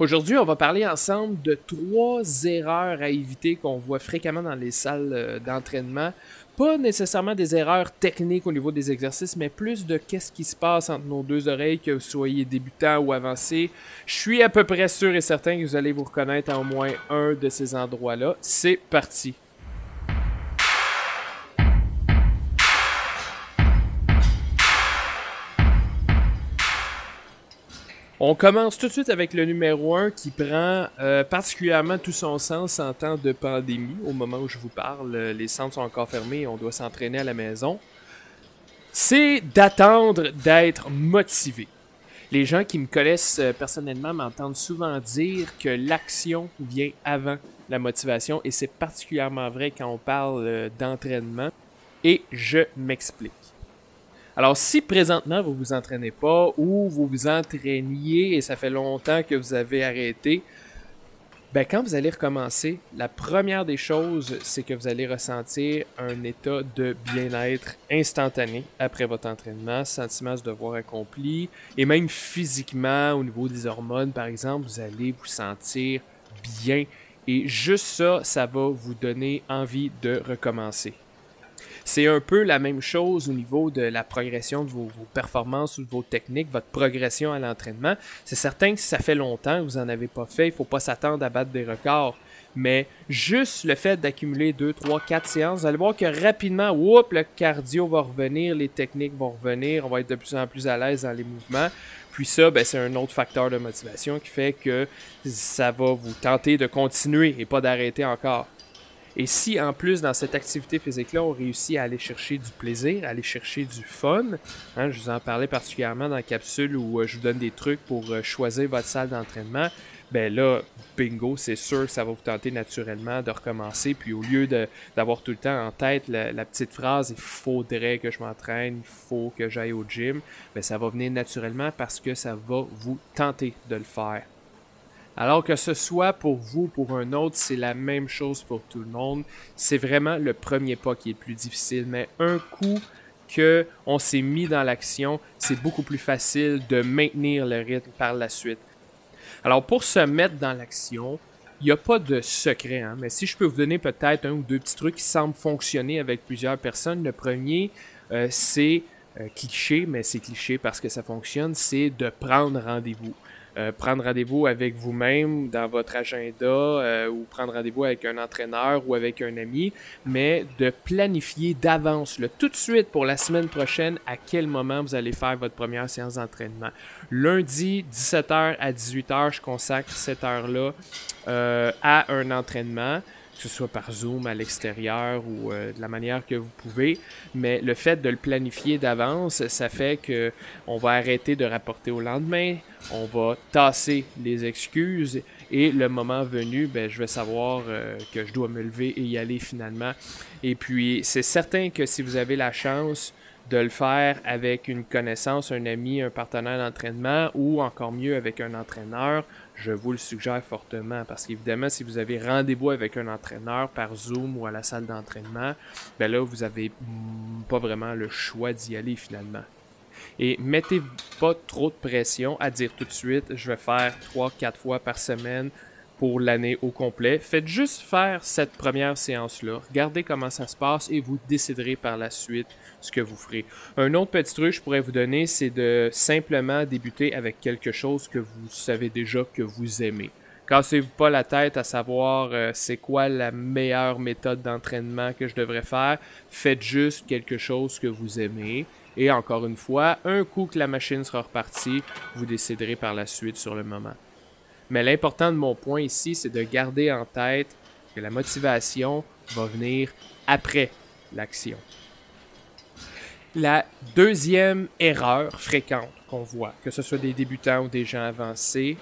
Aujourd'hui, on va parler ensemble de trois erreurs à éviter qu'on voit fréquemment dans les salles euh, d'entraînement. Pas nécessairement des erreurs techniques au niveau des exercices, mais plus de qu'est-ce qui se passe entre nos deux oreilles, que vous soyez débutant ou avancé. Je suis à peu près sûr et certain que vous allez vous reconnaître à au moins un de ces endroits-là. C'est parti. On commence tout de suite avec le numéro 1 qui prend euh, particulièrement tout son sens en temps de pandémie. Au moment où je vous parle, euh, les centres sont encore fermés on doit s'entraîner à la maison. C'est d'attendre d'être motivé. Les gens qui me connaissent euh, personnellement m'entendent souvent dire que l'action vient avant la motivation et c'est particulièrement vrai quand on parle d'entraînement. Et je m'explique. Alors, si présentement vous vous entraînez pas ou vous vous entraîniez et ça fait longtemps que vous avez arrêté, ben quand vous allez recommencer, la première des choses, c'est que vous allez ressentir un état de bien-être instantané après votre entraînement, sentiment de devoir accompli, et même physiquement, au niveau des hormones, par exemple, vous allez vous sentir bien. Et juste ça, ça va vous donner envie de recommencer. C'est un peu la même chose au niveau de la progression de vos, performances ou de vos techniques, votre progression à l'entraînement. C'est certain que si ça fait longtemps que vous n'en avez pas fait, il ne faut pas s'attendre à battre des records. Mais juste le fait d'accumuler 2, 3, 4 séances, vous allez voir que rapidement, whoop, le cardio va revenir, les techniques vont revenir, on va être de plus en plus à l'aise dans les mouvements. Puis ça, ben, c'est un autre facteur de motivation qui fait que ça va vous tenter de continuer et pas d'arrêter encore. Et si en plus dans cette activité physique-là, on réussit à aller chercher du plaisir, à aller chercher du fun, hein, je vous en parlais particulièrement dans la capsule où euh, je vous donne des trucs pour euh, choisir votre salle d'entraînement, ben là, bingo, c'est sûr que ça va vous tenter naturellement de recommencer. Puis au lieu d'avoir tout le temps en tête la, la petite phrase il faudrait que je m'entraîne, il faut que j'aille au gym, ben ça va venir naturellement parce que ça va vous tenter de le faire. Alors que ce soit pour vous, pour un autre, c'est la même chose pour tout le monde. C'est vraiment le premier pas qui est le plus difficile. Mais un coup que on s'est mis dans l'action, c'est beaucoup plus facile de maintenir le rythme par la suite. Alors pour se mettre dans l'action, il n'y a pas de secret, hein, mais si je peux vous donner peut-être un ou deux petits trucs qui semblent fonctionner avec plusieurs personnes, le premier, euh, c'est euh, cliché, mais c'est cliché parce que ça fonctionne, c'est de prendre rendez-vous. Euh, prendre rendez-vous avec vous-même dans votre agenda euh, ou prendre rendez-vous avec un entraîneur ou avec un ami, mais de planifier d'avance, tout de suite pour la semaine prochaine, à quel moment vous allez faire votre première séance d'entraînement. Lundi, 17h à 18h, je consacre cette heure-là euh, à un entraînement que ce soit par Zoom à l'extérieur ou euh, de la manière que vous pouvez. Mais le fait de le planifier d'avance, ça fait que on va arrêter de rapporter au lendemain, on va tasser les excuses et le moment venu, ben, je vais savoir euh, que je dois me lever et y aller finalement. Et puis, c'est certain que si vous avez la chance de le faire avec une connaissance, un ami, un partenaire d'entraînement ou encore mieux avec un entraîneur, je vous le suggère fortement parce qu'évidemment, si vous avez rendez-vous avec un entraîneur par Zoom ou à la salle d'entraînement, ben là, vous n'avez pas vraiment le choix d'y aller finalement. Et mettez pas trop de pression à dire tout de suite, je vais faire 3-4 fois par semaine pour l'année au complet. Faites juste faire cette première séance-là. Regardez comment ça se passe et vous déciderez par la suite ce que vous ferez. Un autre petit truc que je pourrais vous donner, c'est de simplement débuter avec quelque chose que vous savez déjà que vous aimez. Cassez-vous pas la tête à savoir euh, c'est quoi la meilleure méthode d'entraînement que je devrais faire. Faites juste quelque chose que vous aimez. Et encore une fois, un coup que la machine sera repartie, vous déciderez par la suite sur le moment. Mais l'important de mon point ici, c'est de garder en tête que la motivation va venir après l'action. La deuxième erreur fréquente qu'on voit, que ce soit des débutants ou des gens avancés,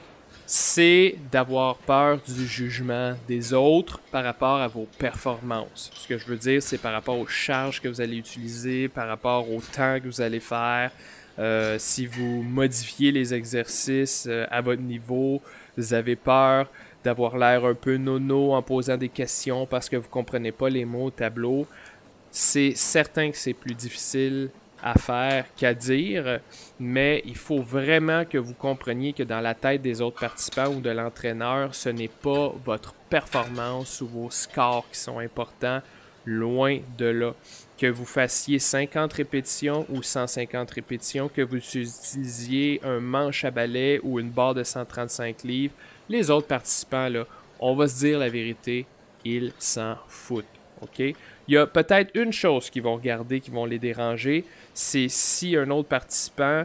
c'est d'avoir peur du jugement des autres par rapport à vos performances. Ce que je veux dire, c'est par rapport aux charges que vous allez utiliser, par rapport au temps que vous allez faire, euh, si vous modifiez les exercices euh, à votre niveau, vous avez peur d'avoir l'air un peu nono en posant des questions parce que vous comprenez pas les mots au tableau, c'est certain que c'est plus difficile à faire qu'à dire, mais il faut vraiment que vous compreniez que dans la tête des autres participants ou de l'entraîneur, ce n'est pas votre performance ou vos scores qui sont importants, loin de là. Que vous fassiez 50 répétitions ou 150 répétitions, que vous utilisiez un manche à balai ou une barre de 135 livres, les autres participants, là, on va se dire la vérité, ils s'en foutent. OK? Il y a peut-être une chose qu'ils vont regarder, qui vont les déranger, c'est si un autre participant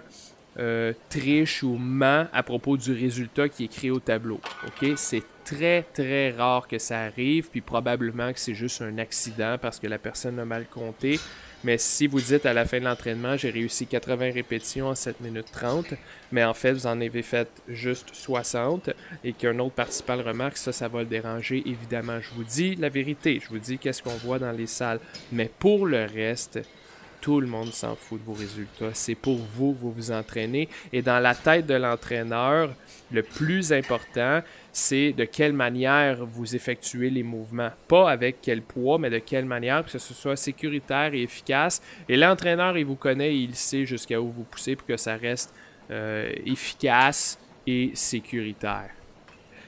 euh, triche ou ment à propos du résultat qui est créé au tableau. OK? C'est très, très rare que ça arrive, puis probablement que c'est juste un accident parce que la personne a mal compté. Mais si vous dites à la fin de l'entraînement, j'ai réussi 80 répétitions en 7 minutes 30, mais en fait, vous en avez fait juste 60 et qu'un autre participant remarque, ça, ça va le déranger, évidemment. Je vous dis la vérité, je vous dis qu'est-ce qu'on voit dans les salles. Mais pour le reste, tout le monde s'en fout de vos résultats. C'est pour vous que vous vous entraînez. Et dans la tête de l'entraîneur, le plus important, c'est de quelle manière vous effectuez les mouvements. Pas avec quel poids, mais de quelle manière, que ce soit sécuritaire et efficace. Et l'entraîneur, il vous connaît, il sait jusqu'à où vous poussez pour que ça reste euh, efficace et sécuritaire.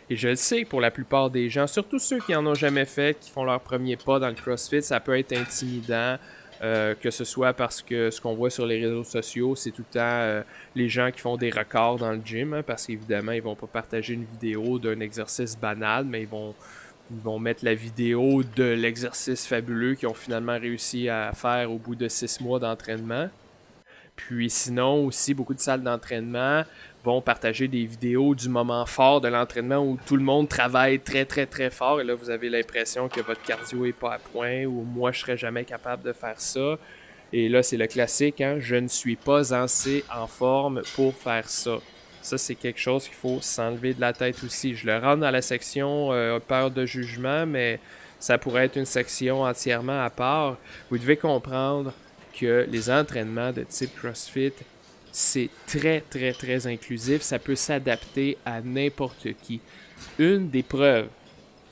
Et je le sais, pour la plupart des gens, surtout ceux qui en ont jamais fait, qui font leur premier pas dans le CrossFit, ça peut être intimidant. Euh, que ce soit parce que ce qu'on voit sur les réseaux sociaux, c'est tout le temps euh, les gens qui font des records dans le gym, hein, parce qu'évidemment, ils vont pas partager une vidéo d'un exercice banal, mais ils vont, ils vont mettre la vidéo de l'exercice fabuleux qu'ils ont finalement réussi à faire au bout de six mois d'entraînement. Puis sinon, aussi, beaucoup de salles d'entraînement vont partager des vidéos du moment fort de l'entraînement où tout le monde travaille très très très fort et là vous avez l'impression que votre cardio est pas à point ou moi je serais jamais capable de faire ça. Et là c'est le classique, hein, je ne suis pas assez en forme pour faire ça. Ça c'est quelque chose qu'il faut s'enlever de la tête aussi. Je le rentre dans la section euh, peur de jugement, mais ça pourrait être une section entièrement à part. Vous devez comprendre que les entraînements de type CrossFit c'est très, très, très inclusif. Ça peut s'adapter à n'importe qui. Une des preuves,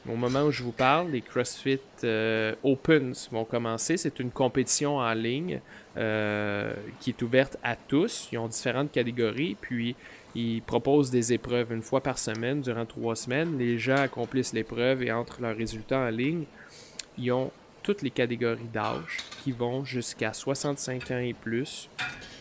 au moment où je vous parle, les CrossFit euh, Opens vont commencer. C'est une compétition en ligne euh, qui est ouverte à tous. Ils ont différentes catégories, puis ils proposent des épreuves une fois par semaine durant trois semaines. Les gens accomplissent l'épreuve et entre leurs résultats en ligne, ils ont toutes les catégories d'âge qui vont jusqu'à 65 ans et plus.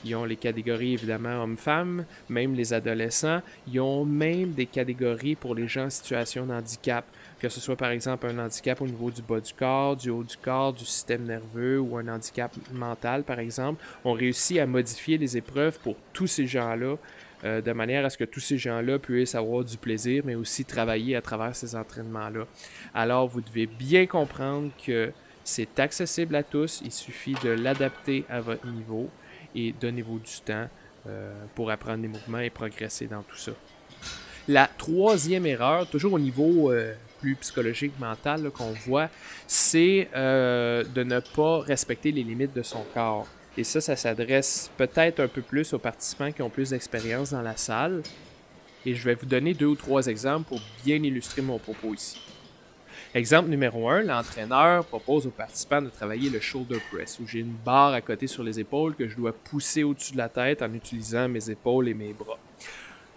Ils ont les catégories évidemment hommes-femmes, même les adolescents. Ils ont même des catégories pour les gens en situation de handicap, que ce soit par exemple un handicap au niveau du bas du corps, du haut du corps, du système nerveux ou un handicap mental par exemple. On réussit à modifier les épreuves pour tous ces gens-là. Euh, de manière à ce que tous ces gens-là puissent avoir du plaisir, mais aussi travailler à travers ces entraînements-là. Alors, vous devez bien comprendre que c'est accessible à tous, il suffit de l'adapter à votre niveau et donnez-vous du temps euh, pour apprendre les mouvements et progresser dans tout ça. La troisième erreur, toujours au niveau euh, plus psychologique, mental qu'on voit, c'est euh, de ne pas respecter les limites de son corps. Et ça, ça s'adresse peut-être un peu plus aux participants qui ont plus d'expérience dans la salle. Et je vais vous donner deux ou trois exemples pour bien illustrer mon propos ici. Exemple numéro 1, l'entraîneur propose aux participants de travailler le shoulder press, où j'ai une barre à côté sur les épaules que je dois pousser au-dessus de la tête en utilisant mes épaules et mes bras.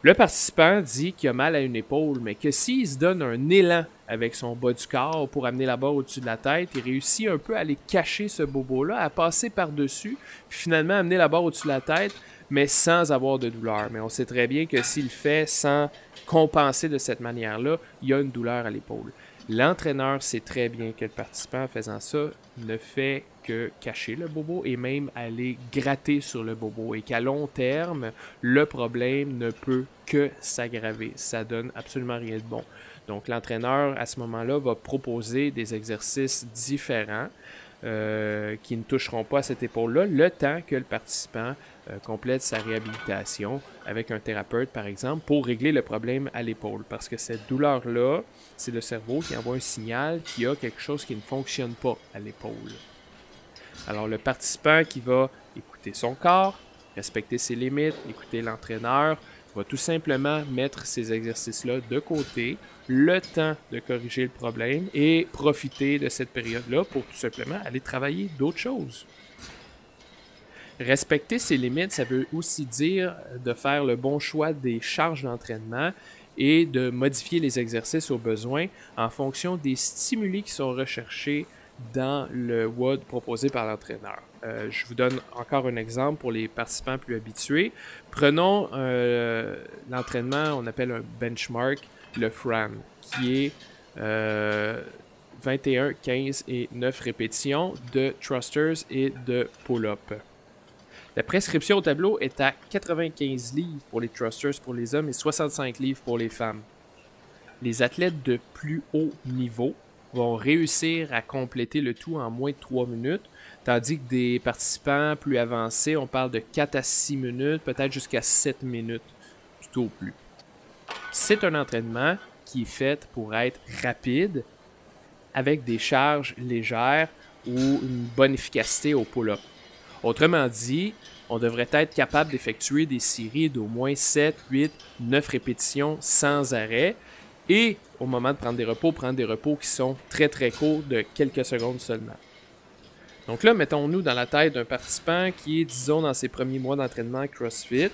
Le participant dit qu'il a mal à une épaule, mais que s'il se donne un élan avec son bas du corps pour amener la barre au-dessus de la tête, il réussit un peu à aller cacher ce bobo-là, à passer par-dessus, puis finalement amener la barre au-dessus de la tête, mais sans avoir de douleur. Mais on sait très bien que s'il fait sans compenser de cette manière-là, il y a une douleur à l'épaule. L'entraîneur sait très bien que le participant en faisant ça ne fait que cacher le bobo et même aller gratter sur le bobo et qu'à long terme, le problème ne peut que s'aggraver. Ça donne absolument rien de bon. Donc l'entraîneur à ce moment-là va proposer des exercices différents euh, qui ne toucheront pas à cette épaule-là le temps que le participant euh, complète sa réhabilitation avec un thérapeute, par exemple, pour régler le problème à l'épaule. Parce que cette douleur-là, c'est le cerveau qui envoie un signal qu'il y a quelque chose qui ne fonctionne pas à l'épaule. Alors le participant qui va écouter son corps, respecter ses limites, écouter l'entraîneur, va tout simplement mettre ces exercices-là de côté, le temps de corriger le problème et profiter de cette période-là pour tout simplement aller travailler d'autres choses. Respecter ses limites, ça veut aussi dire de faire le bon choix des charges d'entraînement et de modifier les exercices au besoin en fonction des stimuli qui sont recherchés dans le WOD proposé par l'entraîneur. Euh, je vous donne encore un exemple pour les participants plus habitués. Prenons euh, l'entraînement, on appelle un benchmark, le FRAN, qui est 21, 15 et 9 répétitions de thrusters et de pull-up. La prescription au tableau est à 95 livres pour les thrusters pour les hommes et 65 livres pour les femmes. Les athlètes de plus haut niveau vont réussir à compléter le tout en moins de 3 minutes, tandis que des participants plus avancés, on parle de 4 à 6 minutes, peut-être jusqu'à 7 minutes, plutôt plus. C'est un entraînement qui est fait pour être rapide, avec des charges légères ou une bonne efficacité au pull-up. Autrement dit, on devrait être capable d'effectuer des séries d'au moins 7, 8, 9 répétitions sans arrêt et au moment de prendre des repos, prendre des repos qui sont très très courts de quelques secondes seulement. Donc là, mettons-nous dans la tête d'un participant qui est, disons, dans ses premiers mois d'entraînement CrossFit,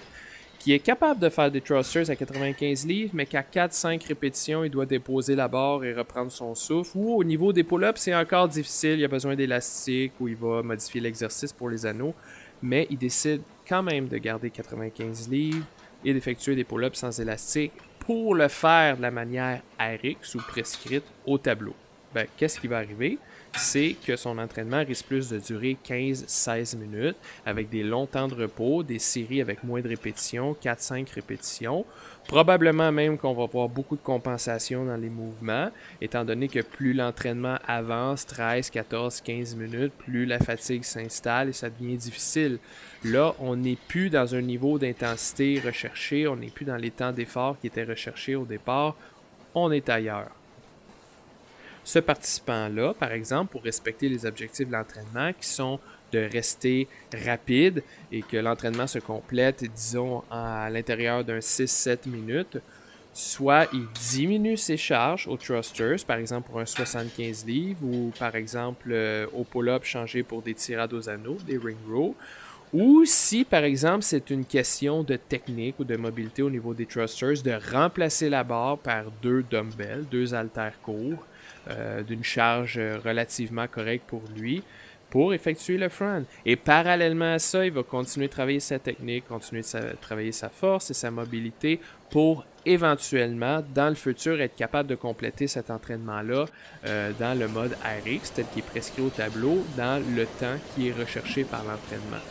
qui est capable de faire des thrusters à 95 livres, mais qu'à 4-5 répétitions, il doit déposer la barre et reprendre son souffle. Ou au niveau des pull-ups, c'est encore difficile, il a besoin d'élastique ou il va modifier l'exercice pour les anneaux. Mais il décide quand même de garder 95 livres et d'effectuer des pull-ups sans élastique pour le faire de la manière RX ou prescrite au tableau. Ben, qu'est-ce qui va arriver? C'est que son entraînement risque plus de durer 15-16 minutes avec des longs temps de repos, des séries avec moins de répétitions, 4-5 répétitions. Probablement même qu'on va voir beaucoup de compensation dans les mouvements, étant donné que plus l'entraînement avance, 13, 14, 15 minutes, plus la fatigue s'installe et ça devient difficile. Là, on n'est plus dans un niveau d'intensité recherché, on n'est plus dans les temps d'effort qui étaient recherchés au départ, on est ailleurs. Ce participant-là, par exemple, pour respecter les objectifs de l'entraînement qui sont de rester rapide et que l'entraînement se complète, disons, à l'intérieur d'un 6-7 minutes, soit il diminue ses charges aux thrusters, par exemple pour un 75 livres, ou par exemple euh, au pull-up changé pour des tirades aux anneaux, des ring row, ou si par exemple c'est une question de technique ou de mobilité au niveau des thrusters, de remplacer la barre par deux dumbbells, deux haltères courts, euh, d'une charge relativement correcte pour lui pour effectuer le front. Et parallèlement à ça, il va continuer de travailler sa technique, continuer de travailler sa force et sa mobilité pour éventuellement, dans le futur, être capable de compléter cet entraînement-là euh, dans le mode RX, tel qu'il est prescrit au tableau, dans le temps qui est recherché par l'entraînement.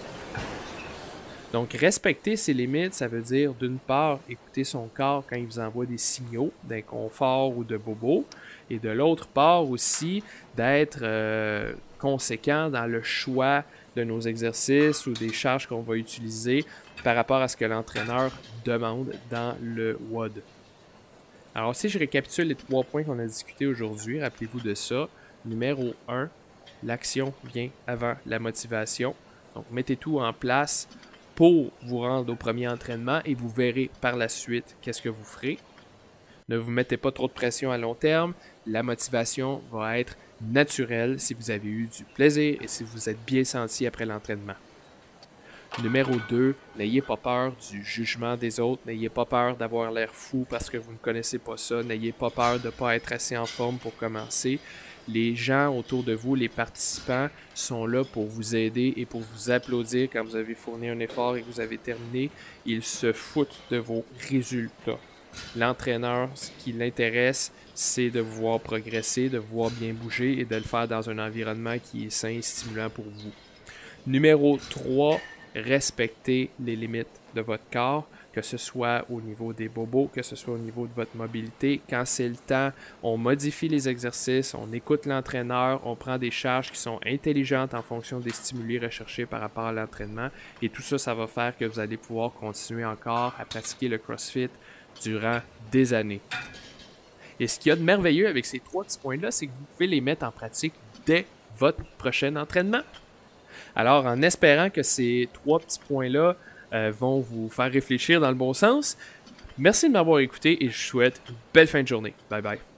Donc, respecter ses limites, ça veut dire, d'une part, écouter son corps quand il vous envoie des signaux d'inconfort ou de bobo, et de l'autre part aussi d'être euh, conséquent dans le choix de nos exercices ou des charges qu'on va utiliser par rapport à ce que l'entraîneur demande dans le WOD. Alors si je récapitule les trois points qu'on a discutés aujourd'hui, rappelez-vous de ça. Numéro 1, l'action vient avant la motivation. Donc mettez tout en place pour vous rendre au premier entraînement et vous verrez par la suite qu'est-ce que vous ferez. Ne vous mettez pas trop de pression à long terme. La motivation va être naturelle si vous avez eu du plaisir et si vous êtes bien senti après l'entraînement. Numéro 2, n'ayez pas peur du jugement des autres, n'ayez pas peur d'avoir l'air fou parce que vous ne connaissez pas ça, n'ayez pas peur de ne pas être assez en forme pour commencer. Les gens autour de vous, les participants, sont là pour vous aider et pour vous applaudir quand vous avez fourni un effort et que vous avez terminé. Ils se foutent de vos résultats. L'entraîneur, ce qui l'intéresse, c'est de vous voir progresser, de voir bien bouger et de le faire dans un environnement qui est sain et stimulant pour vous. Numéro 3, respectez les limites de votre corps, que ce soit au niveau des bobos, que ce soit au niveau de votre mobilité. Quand c'est le temps, on modifie les exercices, on écoute l'entraîneur, on prend des charges qui sont intelligentes en fonction des stimuli recherchés par rapport à l'entraînement. Et tout ça, ça va faire que vous allez pouvoir continuer encore à pratiquer le CrossFit durant des années. Et ce qu'il y a de merveilleux avec ces trois petits points-là, c'est que vous pouvez les mettre en pratique dès votre prochain entraînement. Alors, en espérant que ces trois petits points-là euh, vont vous faire réfléchir dans le bon sens, merci de m'avoir écouté et je vous souhaite une belle fin de journée. Bye bye.